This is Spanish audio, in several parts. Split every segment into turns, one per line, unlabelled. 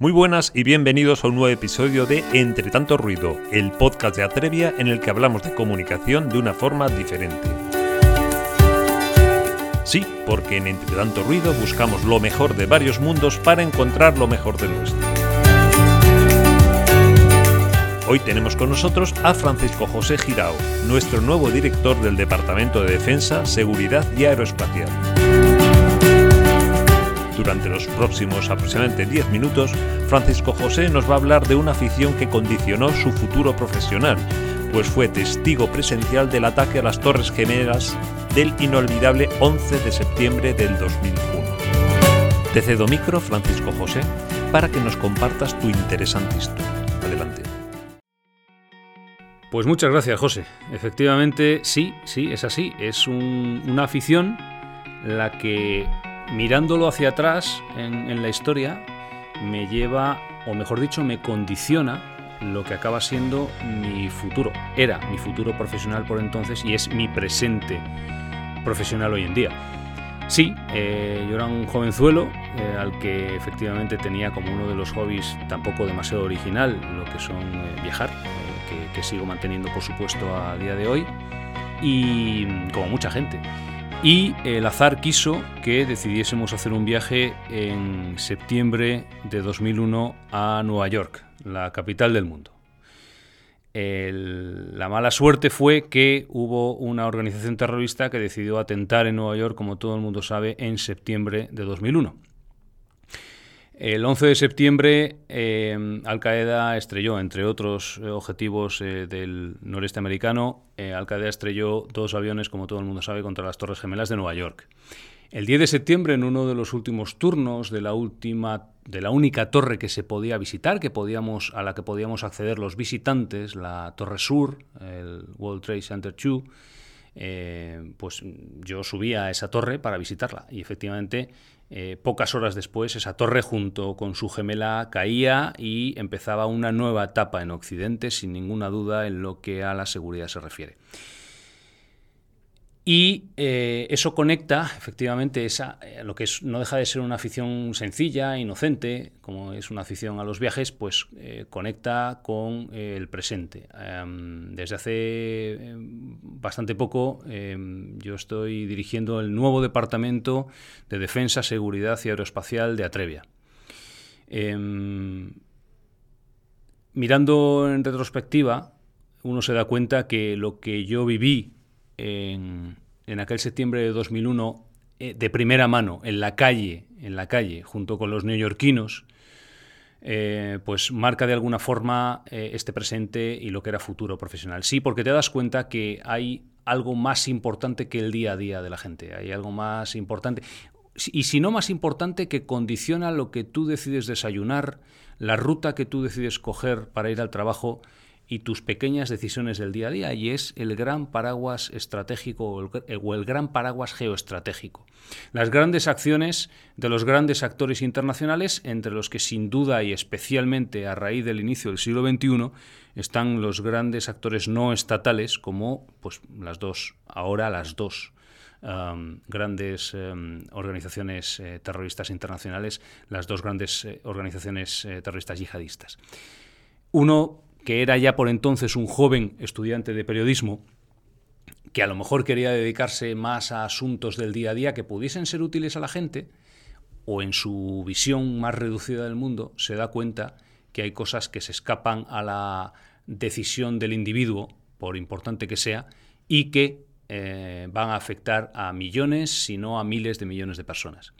Muy buenas y bienvenidos a un nuevo episodio de Entre tanto ruido, el podcast de Atrevia en el que hablamos de comunicación de una forma diferente. Sí, porque en Entre tanto ruido buscamos lo mejor de varios mundos para encontrar lo mejor de nuestro. Hoy tenemos con nosotros a Francisco José Girao, nuestro nuevo director del Departamento de Defensa, Seguridad y Aeroespacial. Durante los próximos aproximadamente 10 minutos, Francisco José nos va a hablar de una afición que condicionó su futuro profesional, pues fue testigo presencial del ataque a las Torres Gemelas del inolvidable 11 de septiembre del 2001. Te cedo micro, Francisco José, para que nos compartas tu interesante historia. Adelante.
Pues muchas gracias, José. Efectivamente, sí, sí, es así. Es una afición la que mirándolo hacia atrás en, la historia, me lleva, o mejor dicho, me condiciona lo que acaba siendo mi futuro. Era mi futuro profesional por entonces y es mi presente profesional hoy en día. Sí, eh, yo era un jovenzuelo eh, al que efectivamente tenía como uno de los hobbies tampoco demasiado original lo que son eh, viajar, que sigo manteniendo por supuesto a día de hoy y como mucha gente. Y el azar quiso que decidiésemos hacer un viaje en septiembre de 2001 a Nueva York, la capital del mundo. la mala suerte fue que hubo una organización terrorista que decidió atentar en Nueva York, como todo el mundo sabe, en septiembre de 2001. El 11 de septiembre, eh, Al Qaeda estrelló, entre otros eh, objetivos eh, del noreste americano, Al Qaeda estrelló dos aviones, como todo el mundo sabe, contra las Torres Gemelas de Nueva York. El 10 de septiembre, en uno de los últimos turnos de la última, de la única torre que se podía visitar, que podíamos, a la que podíamos acceder los visitantes, la Torre Sur, el World Trade Center 2, pues yo subía a esa torre para visitarla y efectivamente eh, pocas horas después, esa torre junto con su gemela caía y empezaba una nueva etapa en Occidente, sin ninguna duda en lo que a la seguridad se refiere. Y eh, eso conecta, efectivamente, esa, eh, lo que no deja de ser una afición sencilla, inocente, como es una afición a los viajes, pues eh, conecta con el presente. Em, desde hace em, bastante poco em, yo estoy dirigiendo el nuevo Departamento de Defensa, Seguridad y Aeroespacial de Atrevia. mirando en retrospectiva, uno se da cuenta que lo que yo viví en, aquel septiembre de 2001 eh, de primera mano, en la calle, en la calle, junto con los neoyorquinos, eh, pues marca de alguna forma eh, este presente y lo que era futuro profesional. Sí, porque te das cuenta que hay algo más importante que el día a día de la gente, hay algo más importante, y si no más importante, que condiciona lo que tú decides desayunar, la ruta que tú decides coger para ir al trabajo y tus pequeñas decisiones del día a día y es el gran paraguas estratégico o el, gran paraguas geoestratégico. Las grandes acciones de los grandes actores internacionales, entre los que sin duda y especialmente a raíz del inicio del siglo XXI están los grandes actores no estatales como pues las dos, ahora las dos grandes um, organizaciones eh, terroristas internacionales, las dos grandes eh, organizaciones eh, terroristas yihadistas. Uno que era ya por entonces un joven estudiante de periodismo, que a lo mejor quería dedicarse más a asuntos del día a día que pudiesen ser útiles a la gente, o en su visión más reducida del mundo, se da cuenta que hay cosas que se escapan a la decisión del individuo, por importante que sea, y que eh, van a afectar a millones, si no a miles de millones de personas.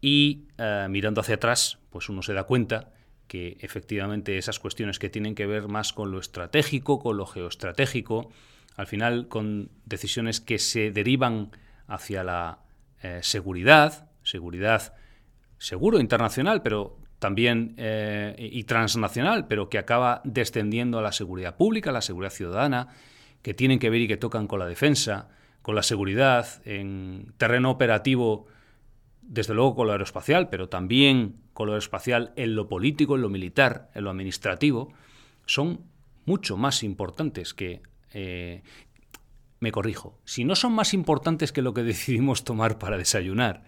Y eh, mirando hacia atrás, pues uno se da cuenta que efectivamente esas cuestiones que tienen que ver más con lo estratégico, con lo geoestratégico, al final con decisiones que se derivan hacia la eh, seguridad, seguridad seguro internacional, pero también eh, y transnacional, pero que acaba descendiendo a la seguridad pública, a la seguridad ciudadana, que tienen que ver y que tocan con la defensa, con la seguridad en terreno operativo desde luego con lo aeroespacial, pero también con lo aeroespacial en lo político, en lo militar, en lo administrativo, son mucho más importantes que... Eh, me corrijo, si no son más importantes que lo que decidimos tomar para desayunar,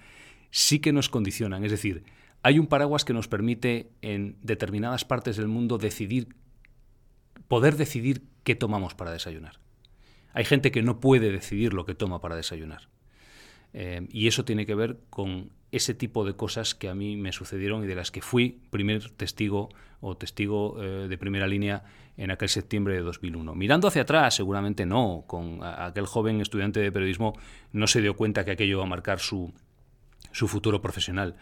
sí que nos condicionan. Es decir, hay un paraguas que nos permite en determinadas partes del mundo decidir, poder decidir qué tomamos para desayunar. Hay gente que no puede decidir lo que toma para desayunar. Eh, y eso tiene que ver con ese tipo de cosas que a mí me sucedieron y de las que fui primer testigo o testigo eh, de primera línea en aquel septiembre de 2001. Mirando hacia atrás, seguramente no, con aquel joven estudiante de periodismo no se dio cuenta que aquello iba a marcar su, su futuro profesional.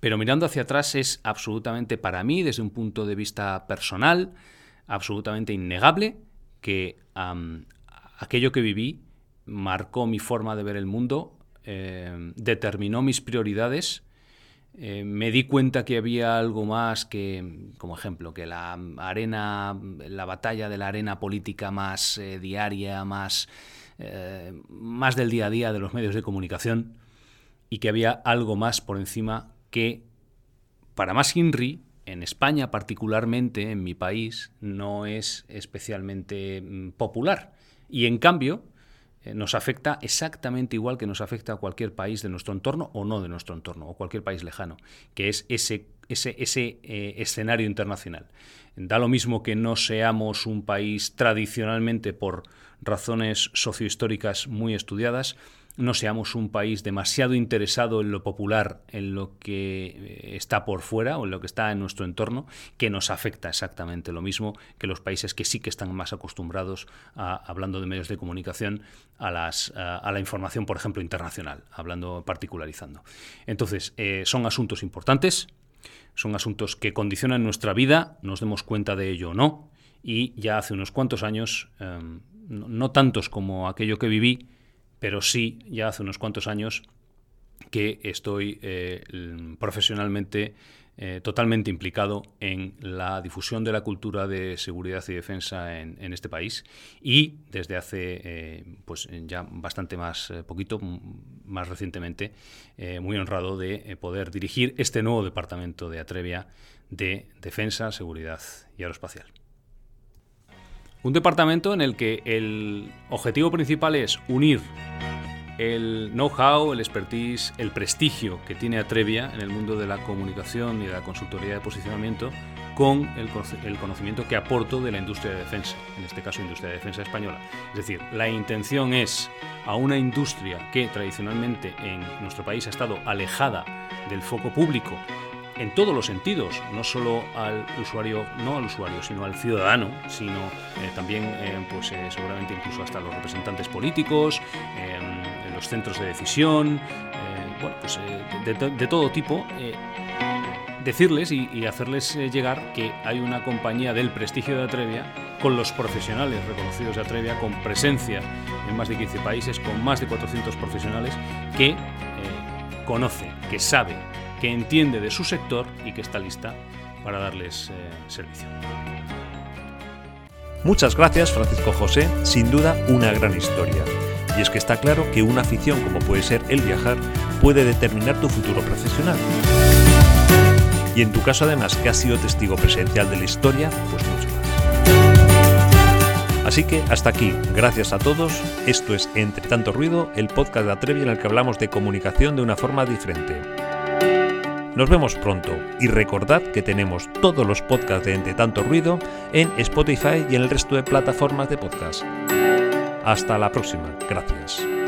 Pero mirando hacia atrás es absolutamente para mí, desde un punto de vista personal, absolutamente innegable que aquello que viví marcó mi forma de ver el mundo, eh, determinó mis prioridades. Eh, me di cuenta que había algo más que, como ejemplo, que la arena, la batalla de la arena política más eh, diaria, más, más del día a día de los medios de comunicación, y que había algo más por encima que, para más Henry, en España particularmente, en mi país, no es especialmente mm, popular. Y en cambio, eh, nos afecta exactamente igual que nos afecta a cualquier país de nuestro entorno o no de nuestro entorno, o cualquier país lejano, que es ese, ese, ese eh, escenario internacional. Da lo mismo que no seamos un país tradicionalmente por razones sociohistóricas muy estudiadas, no seamos un país demasiado interesado en lo popular, en lo que eh, está por fuera o en lo que está en nuestro entorno, que nos afecta exactamente lo mismo que los países que sí que están más acostumbrados, a, hablando de medios de comunicación, a, las, a, la información, por ejemplo, internacional, hablando particularizando. Entonces, eh, son asuntos importantes, son asuntos que condicionan nuestra vida, nos demos cuenta de ello o no, y ya hace unos cuantos años, em, no tantos como aquello que viví, pero sí, ya hace unos cuantos años que estoy eh, profesionalmente eh, totalmente implicado en la difusión de la cultura de seguridad y defensa en, este país y desde hace eh, pues ya bastante más poquito, más recientemente, muy honrado de poder dirigir este nuevo departamento de Atrevia de defensa, seguridad y aeroespacial. Un departamento en el que el objetivo principal es unir el know-how, el expertise, el prestigio que tiene Atrevia en el mundo de la comunicación y de la consultoría de posicionamiento con el, conocimiento que aporto de la industria de defensa, en este caso industria de defensa española. Es decir, la intención es a una industria que tradicionalmente en nuestro país ha estado alejada del foco público en todos los sentidos, no solo al usuario, no al usuario, sino al ciudadano, sino eh, también, eh, pues eh, seguramente incluso hasta los representantes políticos, en los centros de decisión, bueno, pues de, todo tipo. decirles y, y hacerles llegar que hay una compañía del prestigio de Atrevia con los profesionales reconocidos de Atrevia, con presencia en más de 15 países, con más de 400 profesionales que conoce, que sabe que entiende de su sector y que está lista para darles eh, servicio.
Muchas gracias Francisco José, sin duda una gran historia. Y es que está claro que una afición como puede ser el viajar puede determinar tu futuro profesional. Y en tu caso además que has sido testigo presencial de la historia, pues mucho más. Así que hasta aquí, gracias a todos. Esto es Entre tanto ruido, el podcast de Atrevi en el que hablamos de comunicación de una forma diferente. Nos vemos pronto y recordad que tenemos todos los podcasts de Entre Tanto Ruido en Spotify y en el resto de plataformas de podcast. Hasta la próxima. Gracias.